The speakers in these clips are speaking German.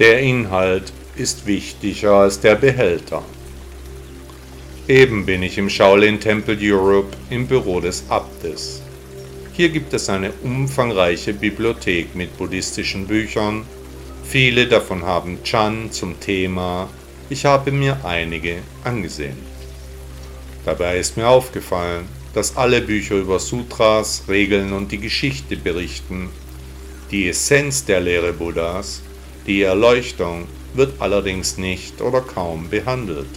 Der Inhalt ist wichtiger als der Behälter. Eben bin ich im Shaolin Temple Europe im Büro des Abtes. Hier gibt es eine umfangreiche Bibliothek mit buddhistischen Büchern. Viele davon haben Chan zum Thema. Ich habe mir einige angesehen. Dabei ist mir aufgefallen, dass alle Bücher über Sutras, Regeln und die Geschichte berichten. Die Essenz der Lehre Buddhas, die Erleuchtung, wird allerdings nicht oder kaum behandelt.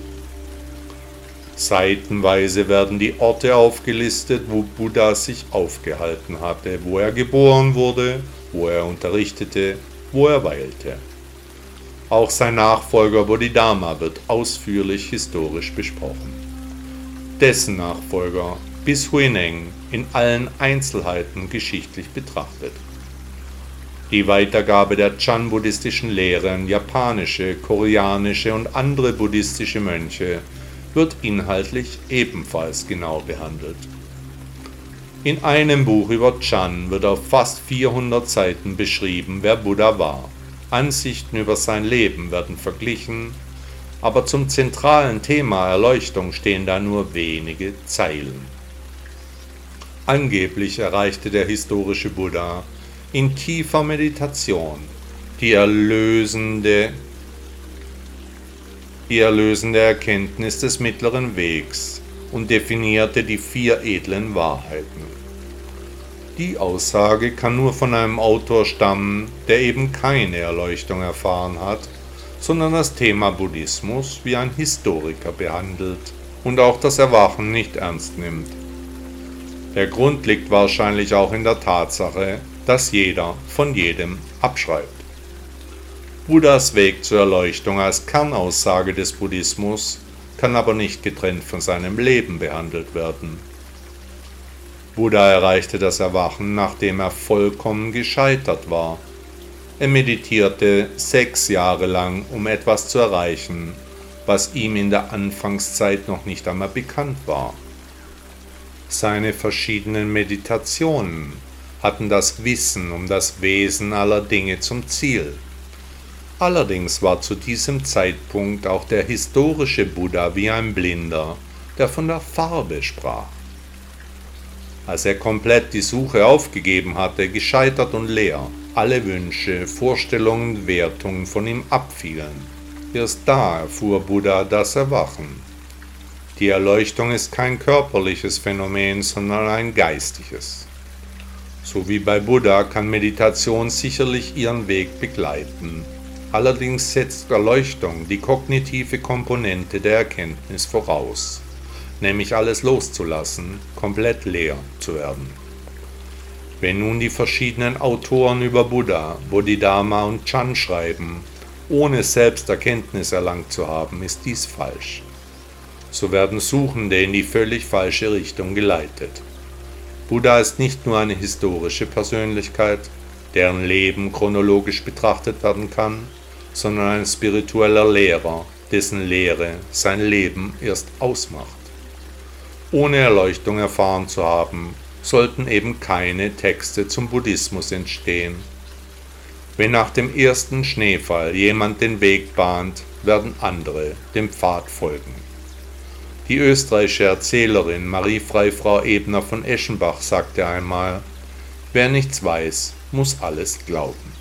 Seitenweise werden die Orte aufgelistet, wo Buddha sich aufgehalten hatte, wo er geboren wurde, wo er unterrichtete, wo er weilte. Auch sein Nachfolger Bodhidharma wird ausführlich historisch besprochen. Dessen Nachfolger bis Huineng in allen Einzelheiten geschichtlich betrachtet. Die Weitergabe der Chan-buddhistischen Lehren, japanische, koreanische und andere buddhistische Mönche wird inhaltlich ebenfalls genau behandelt. In einem Buch über Chan wird auf fast 400 Seiten beschrieben, wer Buddha war. Ansichten über sein Leben werden verglichen, aber zum zentralen Thema Erleuchtung stehen da nur wenige Zeilen. Angeblich erreichte der historische Buddha in tiefer Meditation die erlösende die erlösende Erkenntnis des mittleren Wegs und definierte die vier edlen Wahrheiten. Die Aussage kann nur von einem Autor stammen, der eben keine Erleuchtung erfahren hat, sondern das Thema Buddhismus wie ein Historiker behandelt und auch das Erwachen nicht ernst nimmt. Der Grund liegt wahrscheinlich auch in der Tatsache, dass jeder von jedem abschreibt. Buddhas Weg zur Erleuchtung als Kernaussage des Buddhismus kann aber nicht getrennt von seinem Leben behandelt werden. Buddha erreichte das Erwachen, nachdem er vollkommen gescheitert war. Er meditierte sechs Jahre lang, um etwas zu erreichen, was ihm in der Anfangszeit noch nicht einmal bekannt war. Seine verschiedenen Meditationen hatten das Wissen um das Wesen aller Dinge zum Ziel. Allerdings war zu diesem Zeitpunkt auch der historische Buddha wie ein Blinder, der von der Farbe sprach. Als er komplett die Suche aufgegeben hatte, gescheitert und leer, alle Wünsche, Vorstellungen, Wertungen von ihm abfielen. Erst da erfuhr Buddha das Erwachen. Die Erleuchtung ist kein körperliches Phänomen, sondern ein geistiges. So wie bei Buddha kann Meditation sicherlich ihren Weg begleiten Allerdings setzt Erleuchtung die kognitive Komponente der Erkenntnis voraus, nämlich alles loszulassen, komplett leer zu werden. Wenn nun die verschiedenen Autoren über Buddha, Bodhidharma und Chan schreiben, ohne selbst Erkenntnis erlangt zu haben, ist dies falsch. So werden Suchende in die völlig falsche Richtung geleitet. Buddha ist nicht nur eine historische Persönlichkeit, deren Leben chronologisch betrachtet werden kann, sondern ein spiritueller Lehrer, dessen Lehre sein Leben erst ausmacht. Ohne Erleuchtung erfahren zu haben, sollten eben keine Texte zum Buddhismus entstehen. Wenn nach dem ersten Schneefall jemand den Weg bahnt, werden andere dem Pfad folgen. Die österreichische Erzählerin Marie Freifrau Ebner von Eschenbach sagte einmal, wer nichts weiß, muss alles glauben.